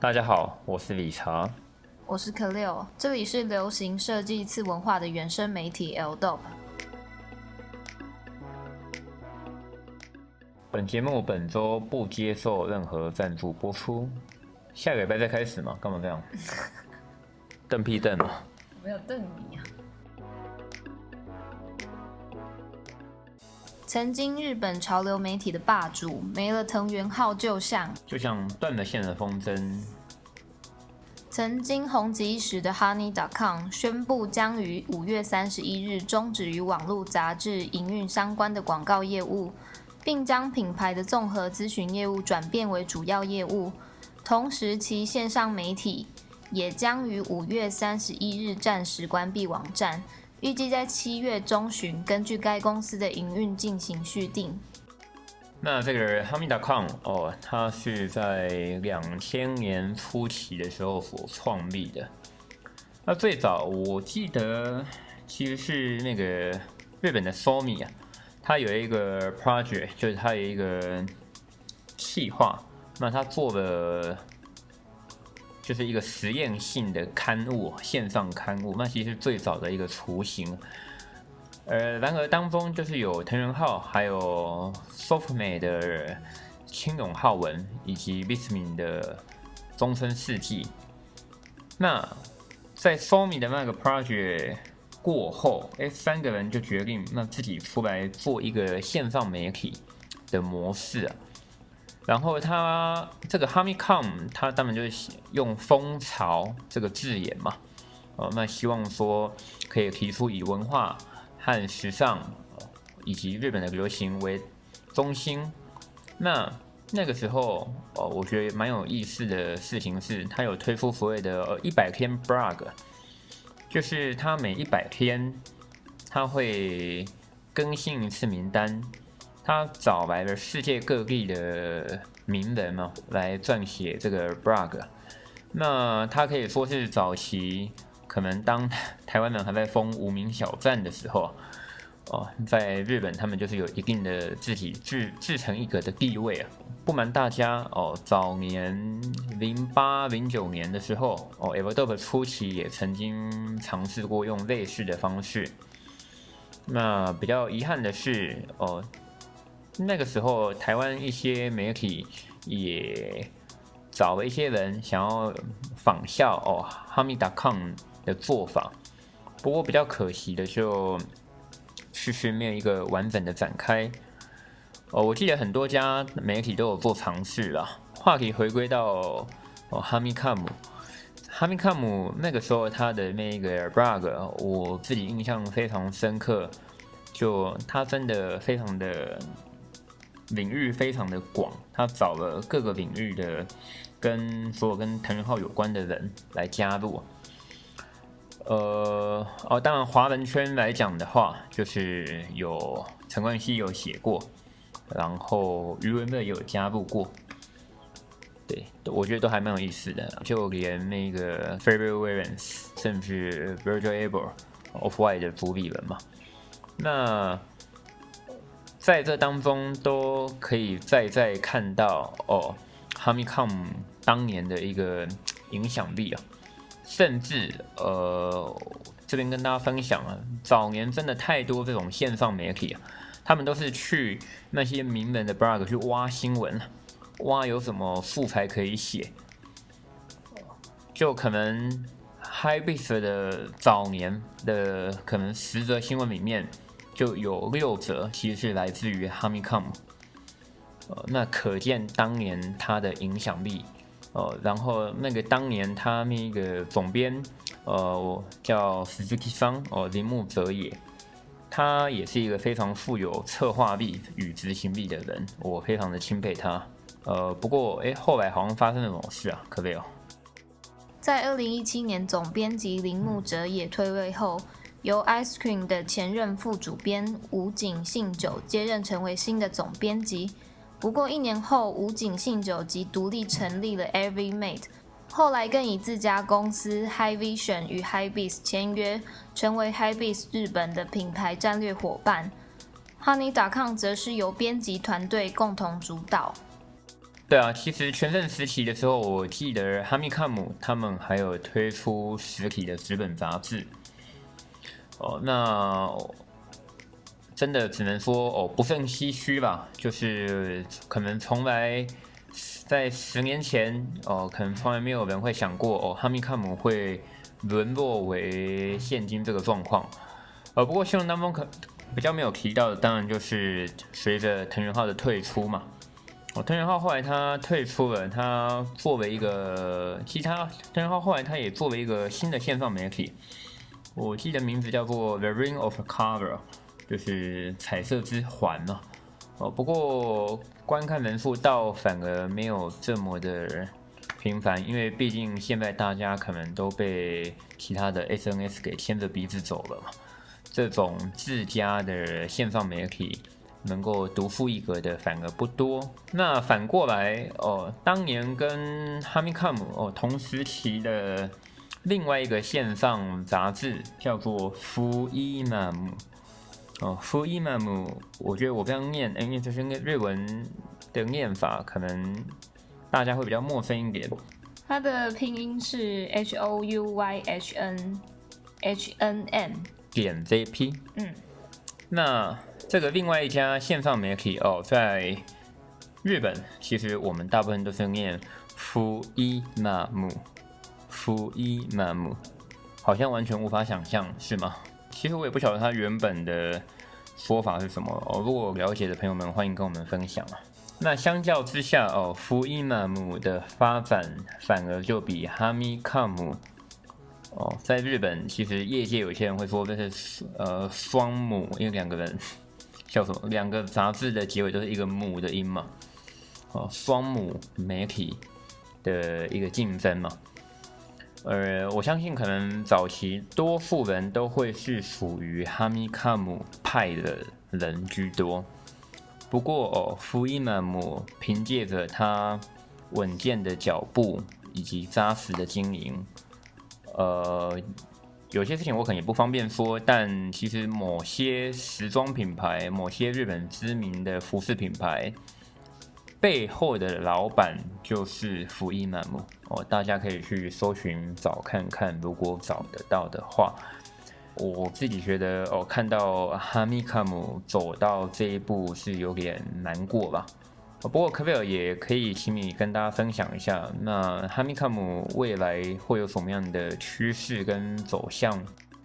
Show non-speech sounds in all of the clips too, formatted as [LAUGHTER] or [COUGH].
大家好，我是理查，我是可六，这里是流行设计次文化的原生媒体 L-Dope。本节目本周不接受任何赞助播出，下个礼拜再开始嘛？干嘛这样？[LAUGHS] 瞪屁瞪啊！我没有瞪你啊。曾经日本潮流媒体的霸主没了藤原浩，就像就像断了线的风筝。曾经红极一时的 Honey.com 宣布将于五月三十一日终止与网络杂志营运相关的广告业务，并将品牌的综合咨询业务转变为主要业务。同时，其线上媒体也将于五月三十一日暂时关闭网站。预计在七月中旬，根据该公司的营运进行续订。那这个 Honey.com 哦，它是在两千年初期的时候所创立的。那最早我记得其实是那个日本的 Sony 啊，它有一个 project，就是它有一个企划，那它做了。就是一个实验性的刊物，线上刊物，那其实最早的一个雏形。呃，然而当中就是有藤原浩，还有 Softme 的青冢浩文，以及 Vismin 的终身世纪。那在 Sony 的那个 project 过后，哎，三个人就决定那自己出来做一个线上媒体的模式啊。然后他这个 homicom 他当然就是用蜂巢这个字眼嘛，哦，那希望说可以提出以文化和时尚以及日本的流行为中心。那那个时候，哦，我觉得蛮有意思的事情是，他有推出所谓的一百天 blog，就是他每一百天他会更新一次名单。他找来了世界各地的名人嘛，来撰写这个 blog。那他可以说是早期可能当 [LAUGHS] 台湾人还在封无名小站的时候，哦，在日本他们就是有一定的自己自自成一格的地位啊。不瞒大家哦，早年零八零九年的时候，哦，L-Dope 初期也曾经尝试过用类似的方式。那比较遗憾的是，哦。那个时候，台湾一些媒体也找了一些人想要仿效哦，Honey.com 的做法。不过比较可惜的就，迟迟没有一个完整的展开。哦，我记得很多家媒体都有做尝试啦。话题回归到哦哈密卡姆，哈密卡姆那个时候他的那个 blog，我自己印象非常深刻，就他真的非常的。领域非常的广，他找了各个领域的跟所有跟藤原浩有关的人来加入。呃，哦，当然华人圈来讲的话，就是有陈冠希有写过，然后余文乐也有加入过。对，我觉得都还蛮有意思的，就连那个 Pharrell Williams，甚至 Virgil Abloh Off-White 的主笔人嘛，那。在这当中都可以再再看到哦 homicom 当年的一个影响力啊，甚至呃这边跟大家分享啊，早年真的太多这种线上媒体啊，他们都是去那些名人的 blog 去挖新闻，挖有什么素材可以写，就可能 Hypebeast 的早年的可能十则新闻里面。就有六则其实是来自于 Honey.com，呃，那可见当年他的影响力，呃，然后那个当年他那个总编，呃，叫 Suzuki 桑，哦，铃木哲也，他也是一个非常富有策划力与执行力的人，我非常的钦佩他，呃，不过哎，后来好像发生了什么事啊？可没有？在二零一七年总编辑铃木哲也退位后。由 Ice Cream 的前任副主编武井信久接任成为新的总编辑。不过一年后，武井信久即独立成立了 Every Mate，后来更以自家公司 High Vision 与 Hypebeast 签约，成为 Hypebeast 日本的品牌战略伙伴。Honey.com 则是由编辑团队共同主导。对啊，其实全盛时期的时候，我记得哈密卡姆他们还有推出实体的纸本杂志。哦，那真的只能说哦，不胜唏嘘吧。就是可能从来在十年前哦，可能从来没有人会想过哦，哈密卡姆会沦落为现今这个状况。呃，不过新闻当中可比较没有提到的，当然就是随着藤原浩的退出嘛。哦，藤原浩后来他退出了，他作为一个其他藤原浩后来他也作为一个新的线上媒体，我记得名字叫做 The Ring of Cover 就是彩色之环嘛。哦，不过观看人数倒反而没有这么的频繁，因为毕竟现在大家可能都被其他的 SNS 给牵着鼻子走了嘛。这种自家的线上媒体能够独树一格的反而不多。那反过来哦，当年跟哈密卡姆哦同时期的另外一个线上杂志叫做フイマム 哦，フイマム，我觉得我这样念，因为就是日文的念法，可能大家会比较陌生一点。它的拼音是 H O U Y H N H N M。点 ZP，嗯，那这个另外一家线上媒体哦，在日本，其实我们大部分都是念フイマム，フイマム，好像完全无法想象，是吗？ 其实我也不晓得它原本的说法是什么哦。如果了解的朋友们，欢迎跟我们分享啊。那相较之下哦，フイマム的发展反而就比哈密卡姆。哦，在日本，其实业界有些人会说这是呃双母，因为两个人叫什么？两个杂志的结尾都是一个母的音嘛。哦，双母媒体的一个竞争嘛。 呃，我相信可能早期多数人都会是属于哈密卡姆派的人居多。不过哦，フイマム凭借着他稳健的脚步以及扎实的经营。呃，有些事情我可能也不方便说，但其实某些时装品牌、某些日本知名的服饰品牌 背后的老板就是フイマム哦，大家可以去搜寻找看看，如果找得到的话，我自己觉得哦，看到哈密卡姆走到这一步是有点难过吧。不过可不可以也可以请你跟大家分享一下，那哈密卡姆未来会有什么样的趋势跟走向？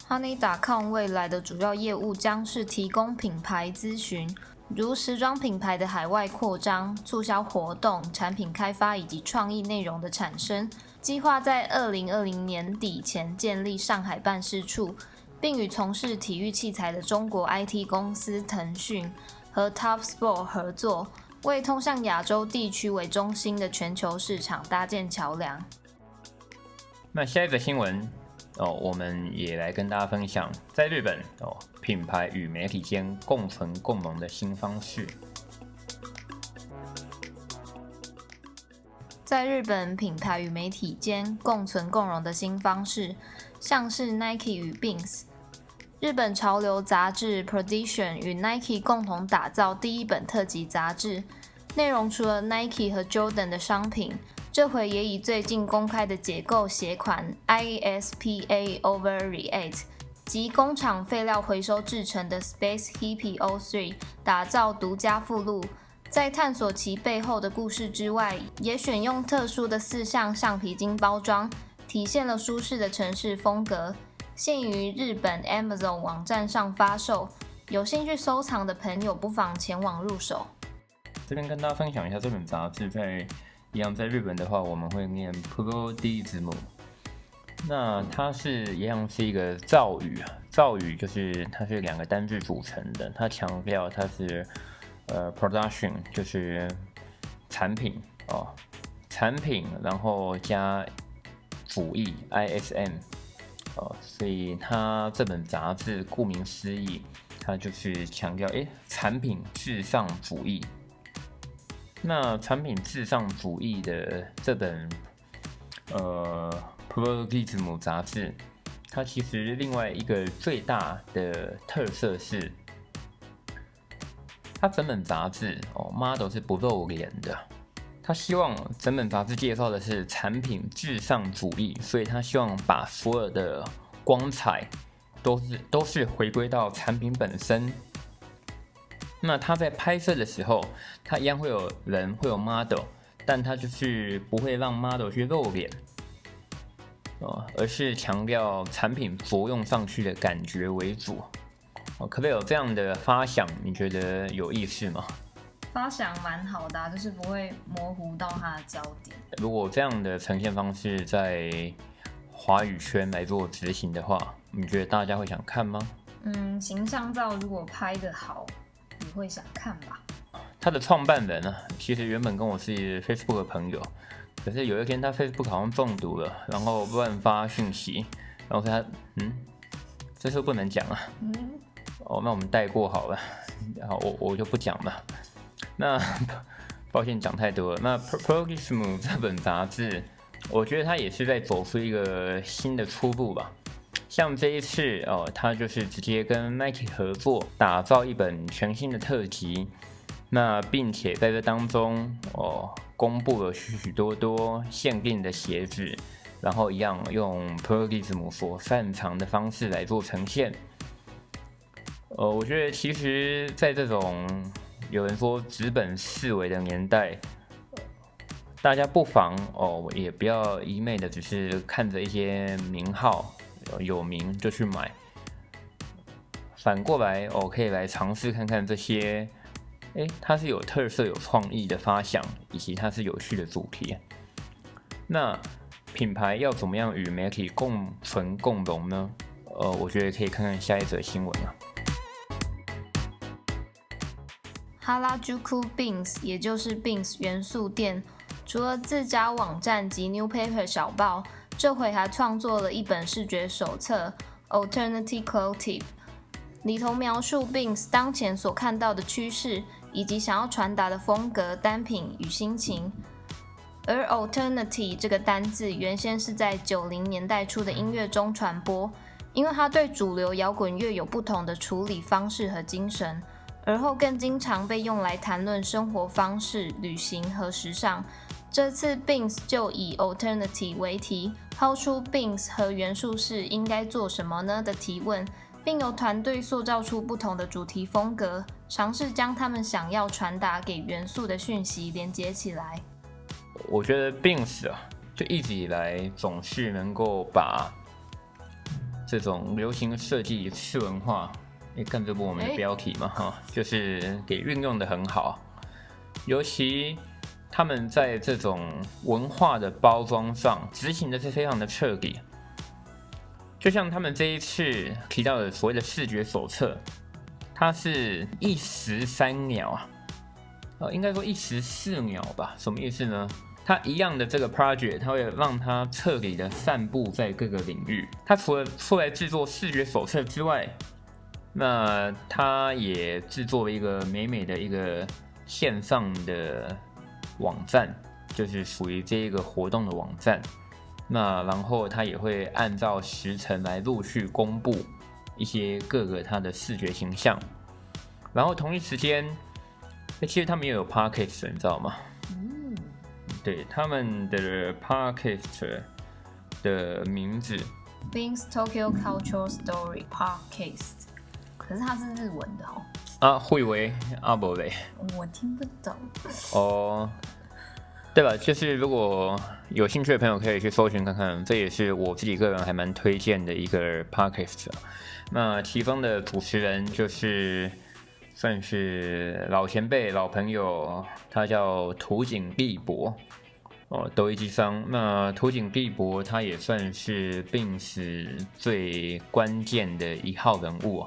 Honey.com 未来的主要业务将是提供品牌咨询， 如时装品牌的海外扩张、促销活动、产品开发以及创意内容的产生。计划在二零二零年底前建立上海办事处，并与从事体育器材的中国 IT 公司腾讯和 Topsport 合作。为通向亚洲地区为中心的全球市场搭建桥梁。那下一个新闻哦，我们也来跟大家分享，在日本哦，品牌与媒体间共存共荣的新方式。在日本，品牌与媒体间共存共荣的新方式，像是 Nike 与 Beams。日本潮流杂志 p r o d i t i o n 与 Nike 共同打造第一本特辑杂志，内容除了 Nike 和 Jordan 的商品，这回也以最近公开的解构鞋款 ISPA Overreact 及工厂废料回收制成的 Space Hippie O3 打造独家附录。在探索其背后的故事之外，也选用特殊的四项橡皮筋包装，体现了舒适的城市风格。现于日本 Amazon 网站上发售，有兴趣收藏的朋友不妨前往入手。这边跟大家分享一下这本杂志，在一样在日本的话，我们会念 Prodi 字母。那它是一样是一个造语啊，造语就是它是两个单字组成的，它强调它是呃 production 就是产品哦，产品然后加辅翼 ISM。哦，所以它这本杂志顾名思义，它就是强调，诶，产品至上主义。那产品至上主义的这本呃《Prodism》杂志，它其实另外一个最大的特色是，它整本杂志哦，model 是不露脸的。他希望整本杂志介绍的是产品至上主义，所以他希望把所有的光彩都是都是回归到产品本身。那他在拍摄的时候，他一样会有人会有 model，但他就是不会让 model 去露脸，哦，而是强调产品着用上去的感觉为主。哦，可不可以有这样的发想？你觉得有意思吗？发想蛮好的啊，就是不会模糊到它的焦点。如果这样的呈现方式在华语圈来做执行的话，你觉得大家会想看吗？嗯，形象照如果拍的好。你会想看吧？他的创办人呢、啊，其实原本跟我是 Facebook 的朋友，可是有一天他 Facebook 好像中毒了，然后乱发讯息，然后他嗯，这是不能讲啊。嗯。哦，那我们带过好了，然后我我就不讲了。那 [LAUGHS] 抱歉讲太多了。那 Prologism 这本杂志，我觉得他也是在走出一个新的初步吧。像这一次哦，他就是直接跟 Nike 合作，打造一本全新的特辑。那并且在这当中哦，公布了许许多多限定的鞋子，然后一样用 p r o g i s m 所擅长的方式来做呈现。呃，我觉得其实，在这种有人说纸本四维的年代，大家不妨哦，也不要一昧的只是看着一些名号。有名就去买，反过来哦，可以来尝试看看这些，诶，它是有特色、有创意的发想，以及它是有趣的主题。那品牌要怎么样与媒体共存共荣呢？呃，我觉得可以看看下一则新闻啊。哈拉朱库 Beans，也就是 Beans 元素店，除了自家网站及 New Paper 小报。这回还创作了一本视觉手册《Alternative Clothing》，里头描述 Beams 当前所看到的趋势以及想要传达的风格、单品与心情。而 Alternative 这个单字原先是在九零年代初的音乐中传播，因为它对主流摇滚乐有不同的处理方式和精神，而后更经常被用来谈论生活方式、旅行和时尚。这次 Beams 就以 Alternative 为题，抛出 Beams 和元素是应该做什么呢的提问，并由团队塑造出不同的主题风格，尝试将他们想要传达给元素的讯息连接起来。我觉得 Beams 啊，就一直以来总是能够把这种流行设计次文化，你，看这部我们的标题嘛哈，就是给运用得很好，尤其。他们在这种文化的包装上执行的是非常的彻底，就像他们这一次提到的所谓的视觉手册，它是一时三秒啊，呃，应该说一时四秒吧？什么意思呢？它一样的这个 project，它会让它彻底的散布在各个领域。它除了出来制作视觉手册之外，那它也制作了一个美美的一个线上的。网站就是属于这一个活动的网站，那然后它也会按照时程来陆续公布一些各个它的视觉形象，然后同一时间，其实他们也有 podcast，你知道吗？嗯，对，他们的 podcast 的名字，Beams Tokyo Cultural Story Podcast，可是它是日文的哦。啊，会为阿伯嘞，我听不懂。哦，对吧？就是如果有兴趣的朋友可以去搜寻看看，这也是我自己个人还蛮推荐的一个 podcast。那其中的主持人就是算是老前辈、老朋友，他叫土井碧博哦，斗一机商。那土井碧博他也算是 Beams 最关键的一号人物。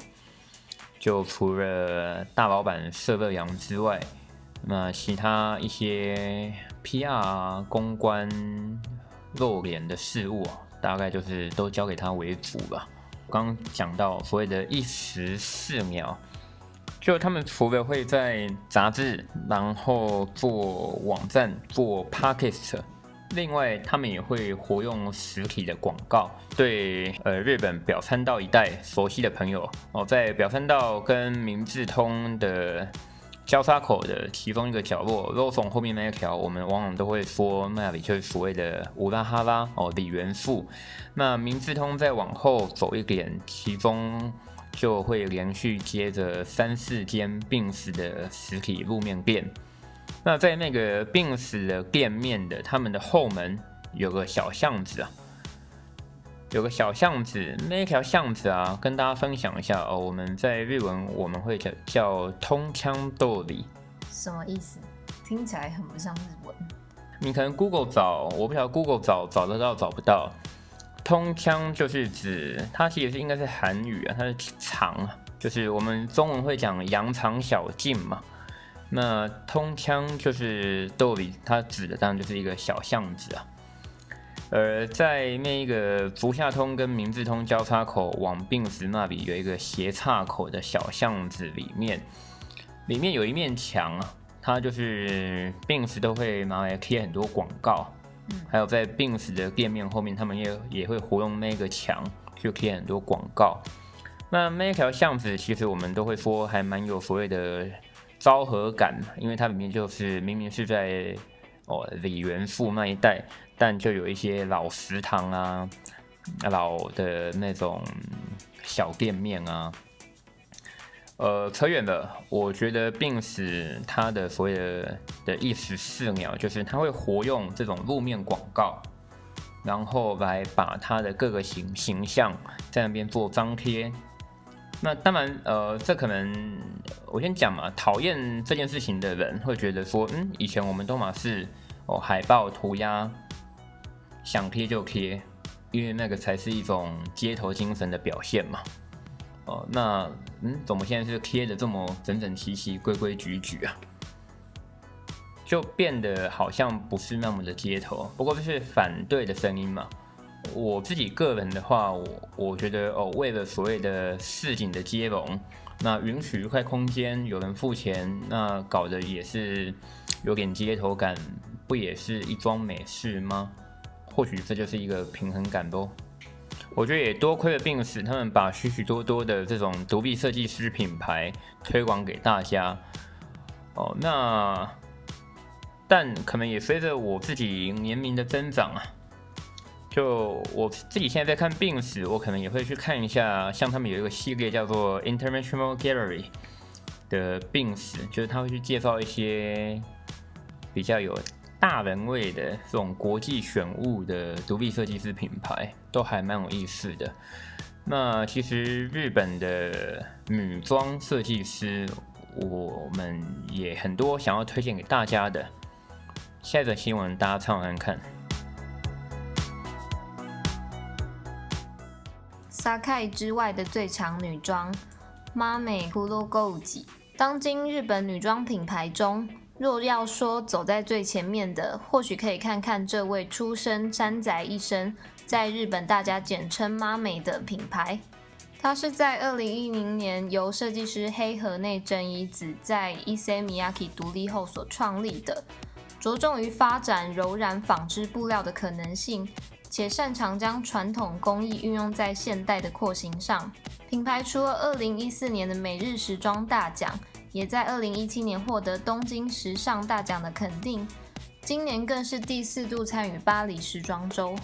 就除了大老板色乐阳之外，那其他一些 PR 公关露脸的事务，大概就是都交给他为主吧。刚讲到所谓的一石四鸟，就他们除了会在杂志，然后做网站、做 Podcast。另外，他们也会活用实体的广告，对呃日本表参道一带熟悉的朋友哦，在表参道跟明治通的交叉口的其中一个角落，Lawson 后面那一条，我们往往都会说那里就是所谓的乌拉哈拉哦，里元富。那明治通再往后走一点，其中就会连续接着三四间病死的实体路面店。那在那个 Beams 的店面的他们的后门有个小巷子啊。有个小巷子，那一条巷子啊，跟大家分享一下哦。我们在日文我们会叫叫通枪道理，什么意思？听起来很不像日文。你可能 Google 找，我不晓得 Google 找找得到找不到。通枪就是指它其实是应该是韩语啊，它是长，就是我们中文会讲羊肠小径嘛。那通枪就是逗比，它指的当然就是一个小巷子啊。而在那一个福下通跟明治通交叉口往病时那里有一个斜岔口的小巷子里面，里面有一面墙啊，它就是病时都会拿来贴很多广告，还有在病时的店面后面，他们也也会活用那个墙去贴很多广告。那那一条巷子其实我们都会说还蛮有所谓的昭和感，因为它里面就是明明是在哦里元富那一带。但就有一些老食堂啊，老的那种小店面啊，呃，扯远了。我觉得 Beams 它的所谓的的意思是鸟，就是它会活用这种路面广告，然后来把它的各个形形象在那边做张贴。那当然，呃，这可能我先讲嘛，讨厌这件事情的人会觉得说，嗯，以前我们都嘛是哦海报涂鸦。想贴就贴，因为那个才是一种街头精神的表现嘛。哦，那嗯，怎么现在是贴的这么整整齐齐、规规矩矩啊？就变得好像不是那么的街头。不过这是反对的声音嘛。我自己个人的话，我我觉得哦，为了所谓的市井的接龙，那允许一块空间有人付钱，那搞得也是有点街头感，不也是一桩美事吗？或许这就是一个平衡感不。我觉得也多亏了 Beams，他们把许许多多的这种独立设计师品牌推广给大家。哦，那但可能也随着我自己年龄的增长啊，就我自己现在在看病史我可能也会去看一下，像他们有一个系列叫做 International Gallery 的病史就是他会去介绍一些比较有。大人味的这种国际选物的独立设计师品牌都还蛮有意思的。那其实日本的女装设计师，我们也很多想要推荐给大家的。下一则新闻大家唱完看。沙凯之外的最强女装，Mame Kurogouji，当今日本女装品牌中。若要说走在最前面的，或许可以看看这位出身山宅一生，在日本大家简称妈美的品牌。它是在二零一零年由设计师黑河内真一子在 Issey Miyake 独立后所创立的，着重于发展柔软纺织布料的可能性，且擅长将传统工艺运用在现代的廓形上。品牌除了二零一四年的每日时装大奖。也在二零一七年获得东京时尚大奖的肯定，今年更是第四度参与巴黎时装周。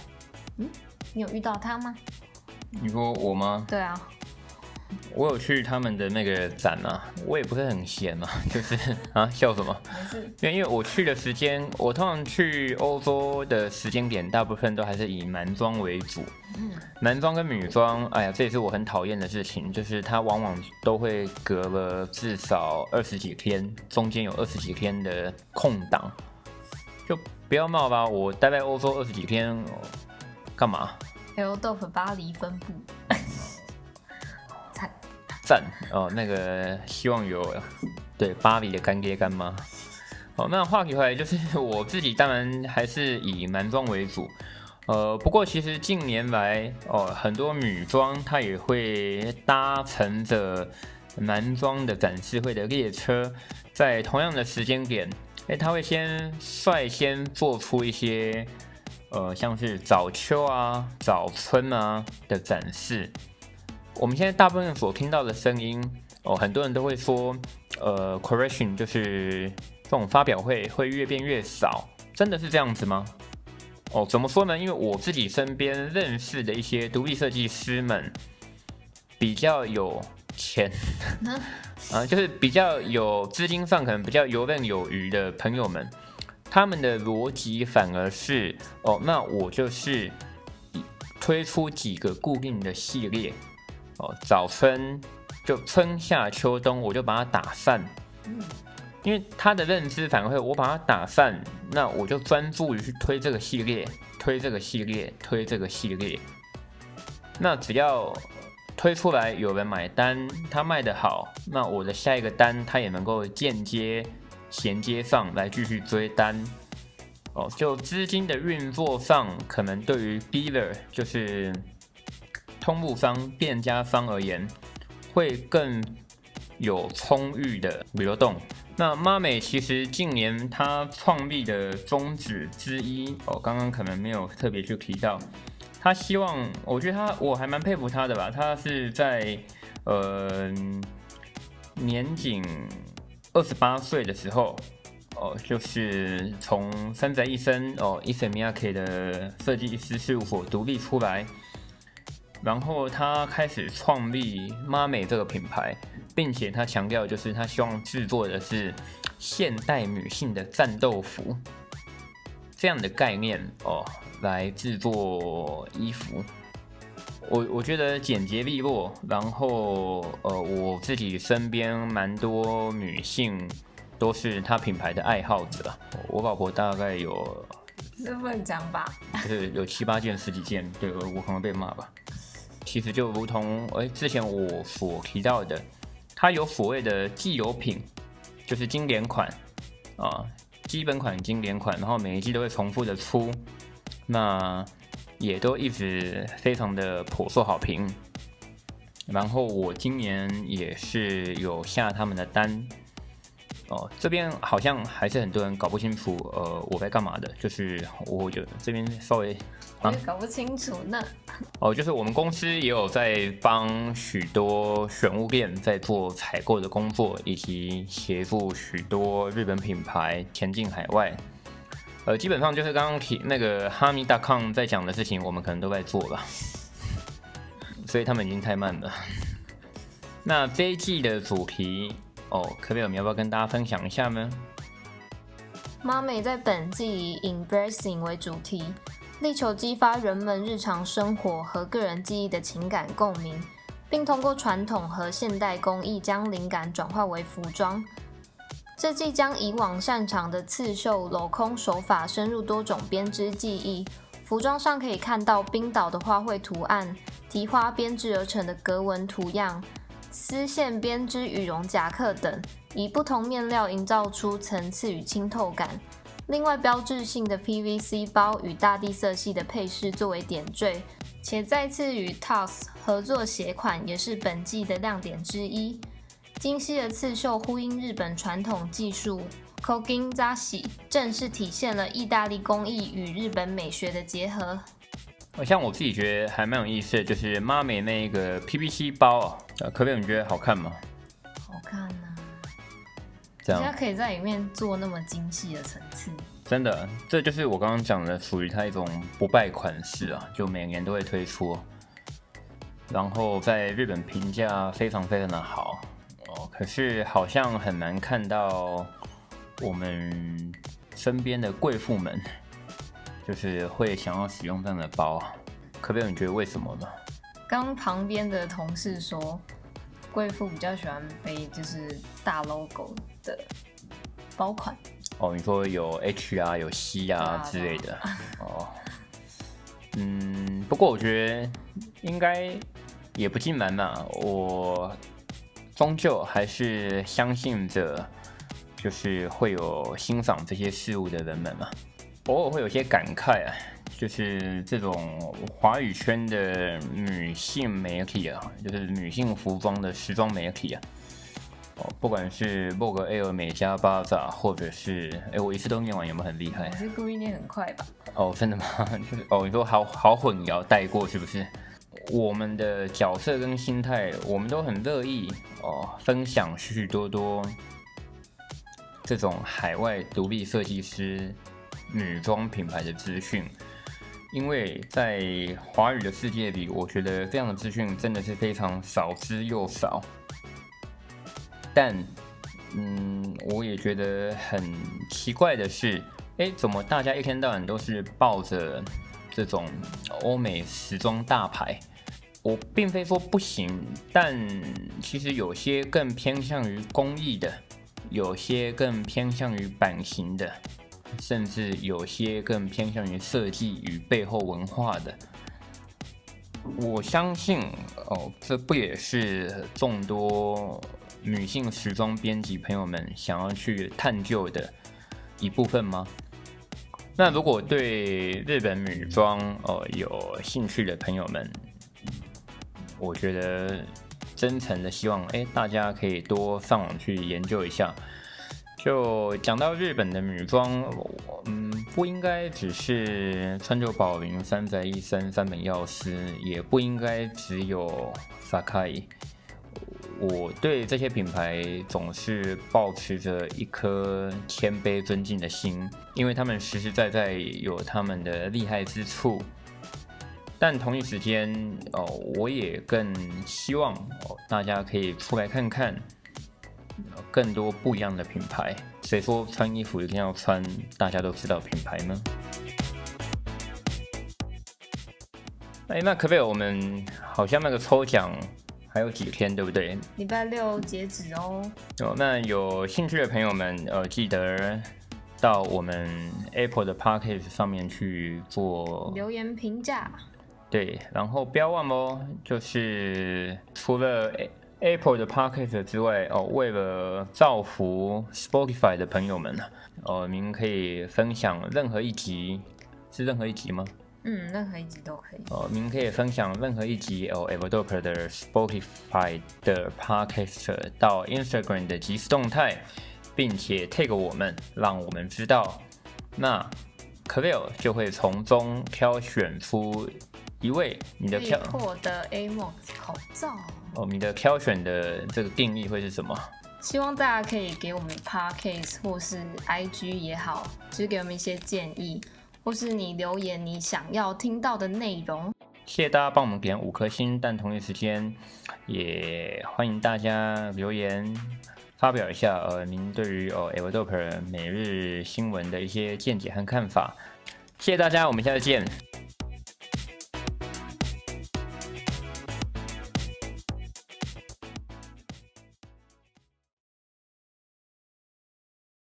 嗯，你有遇到他吗？你说我吗？对啊。我有去他们的那个展啊，我也不是很闲嘛，[LAUGHS] 就是啊，笑什么？因为因为我去的时间，我通常去欧洲的时间点，大部分都还是以男装为主。嗯。男装跟女装，哎呀，这也是我很讨厌的事情，就是它往往都会隔了至少二十几天，中间有二十几天的空档，就不要闹吧。我待在欧洲二十几天，干嘛？L 豆腐巴黎分部。赞哦，那个希望有对巴黎的干爹干妈。好，那话题回来，就是我自己当然还是以男装为主。呃，不过其实近年来哦，很多女装它也会搭乘着男装的展示会的列车，在同样的时间点，哎，它会先率先做出一些呃，像是早秋啊、早春啊的展示。我们现在大部分所听到的声音，哦，很多人都会说，呃，correction 就是这种发表会会越变越少，真的是这样子吗？哦，怎么说呢？因为我自己身边认识的一些独立设计师们，比较有钱，[LAUGHS] 啊，就是比较有资金上可能比较游刃有余的朋友们，他们的逻辑反而是，哦，那我就是推出几个固定的系列，哦，早春。就春夏秋冬，我就把它打散。因为他的认知反馈，我把它打散，那我就专注于去推这个系列，推这个系列，推这个系列。那只要推出来有人买单，他卖得好，那我的下一个单他也能够间接衔接上来继续追单。哦，就资金的运作上，可能对于 dealer 就是通路商、店家方而言。会更有充裕的流动。那妈美其实近年它创立的宗旨之一，哦，刚刚可能没有特别去提到。他希望，我觉得他我还蛮佩服他的吧。他是在呃年仅二十八岁的时候，哦，就是从三宅一生哦，Issey Miyake 的设计师事务所独立出来。然后他开始创立妈美这个品牌，并且他强调就是他希望制作的是现代女性的战斗服这样的概念哦，来制作衣服。我我觉得简洁利落，然后呃我自己身边蛮多女性都是他品牌的爱好者，我老婆大概有，这不能讲吧？就是有七八件、十几件，对，我可能被骂吧。其实就如同诶之前我所提到的，它有所谓的既有品，就是经典款啊，基本款、经典款，然后每一季都会重复的出，那也都一直非常的颇受好评。然后我今年也是有下他们的单。哦，这边好像还是很多人搞不清楚，呃，我在干嘛的，就是我就这边稍微啊，搞不清楚呢。哦，就是我们公司也有在帮许多选物店在做采购的工作，以及协助许多日本品牌前进海外。呃，基本上就是刚刚提那个哈密 .com 在讲的事情，我们可能都在做吧，所以他们已经太慢了。[LAUGHS] 那这一季的主题。哦，可贝尔，你要不要跟大家分享一下呢？妈美在本季以 Embracing 为主题，力求激发人们日常生活和个人记忆的情感共鸣，并通过传统和现代工艺将灵感转化为服装。这季将以往擅长的刺绣镂空手法深入多种编织技艺，服装上可以看到冰岛的花卉图案、提花编织而成的格纹图样。丝线编织羽绒夹克等，以不同面料营造出层次与清透感。另外，标志性的 PVC 包与大地色系的配饰作为点缀，且再次与 TOS 合作鞋款也是本季的亮点之一。精细的刺绣呼应日本传统技术 Koginzashi，正式体现了意大利工艺与日本美学的结合。像我自己觉得还蛮有意思的，就是妈美那个 PVC 包啊，可贝，你觉得好看吗？好看啊！这样，人家可以在里面做那么精细的层次。真的，这就是我刚刚讲的，属于它一种不败款式啊，就每年都会推出，然后在日本评价非常非常的好哦。可是好像很难看到我们身边的贵妇们。就是会想要使用这样的包，可贝，你觉得为什么呢？刚旁边的同事说，贵妇比较喜欢背就是大 logo 的包款。哦，你说有 H 啊，有 C 啊之类的。[LAUGHS] 哦，嗯，不过我觉得应该也不尽然嘛，我终究还是相信着，就是会有欣赏这些事物的人们嘛。偶尔会有些感慨啊，就是这种华语圈的女性媒体啊，就是女性服装的时装媒体啊，哦，不管是 Vogue、Elle、美加、巴扎，或者是，哎，我一次都念完，有没有很厉害？我是故意念很快吧？哦，真的吗？[LAUGHS] 就是哦，你说好好混淆带过是不是？我们的角色跟心态，我们都很乐意哦分享许许多多这种海外独立设计师女装品牌的资讯，因为在华语的世界里，我觉得这样的资讯真的是非常少之又少。但，嗯，我也觉得很奇怪的是，诶，怎么大家一天到晚都是抱着这种欧美时装大牌？我并非说不行，但其实有些更偏向于工艺的，有些更偏向于版型的，甚至有些更偏向于设计与背后文化的。我相信哦，这不也是众多女性时装编辑朋友们想要去探究的一部分吗？那如果对日本女装哦有兴趣的朋友们，我觉得真诚的希望，哎，大家可以多上网去研究一下。就讲到日本的女装，嗯，不应该只是川久保玲、三宅一生、三本耀司，也不应该只有 Sacai。我对这些品牌总是抱持着一颗谦卑尊敬的心，因为他们实实在在有他们的厉害之处。但同一时间，哦，我也更希望，大家可以出来看看更多不一样的品牌。谁说穿衣服一定要穿大家都知道品牌呢？哎，那可不可以？我们好像那个抽奖还有几天，对不对？礼拜六截止哦。哦，那有兴趣的朋友们，呃，记得到我们 Apple 的 Podcast 上面去做留言评价。对，然后不要忘哦，就是除了 Apple 的 Podcast 之外哦，为了造福 Spotify 的朋友们呢，哦，您可以分享任何一集，是任何一集吗？嗯，任何一集都可以。哦，您可以分享任何一集哦，Evodoper 的 Spotify 的 Podcast 到 Instagram 的即时动态，并且 tag 我们，让我们知道，那 Cleo 就会从中挑选出。一位，你的挑获得 AMOX 口罩哦，你的挑选的这个定义会是什么？希望大家可以给我们 Podcast 或是 IG 也好，就是给我们一些建议，或是你留言你想要听到的内容。谢谢大家帮我们点五颗星，但同一时间也欢迎大家留言发表一下，呃，您对于哦 Evodoper 每日新闻的一些见解和看法。谢谢大家，我们下次见。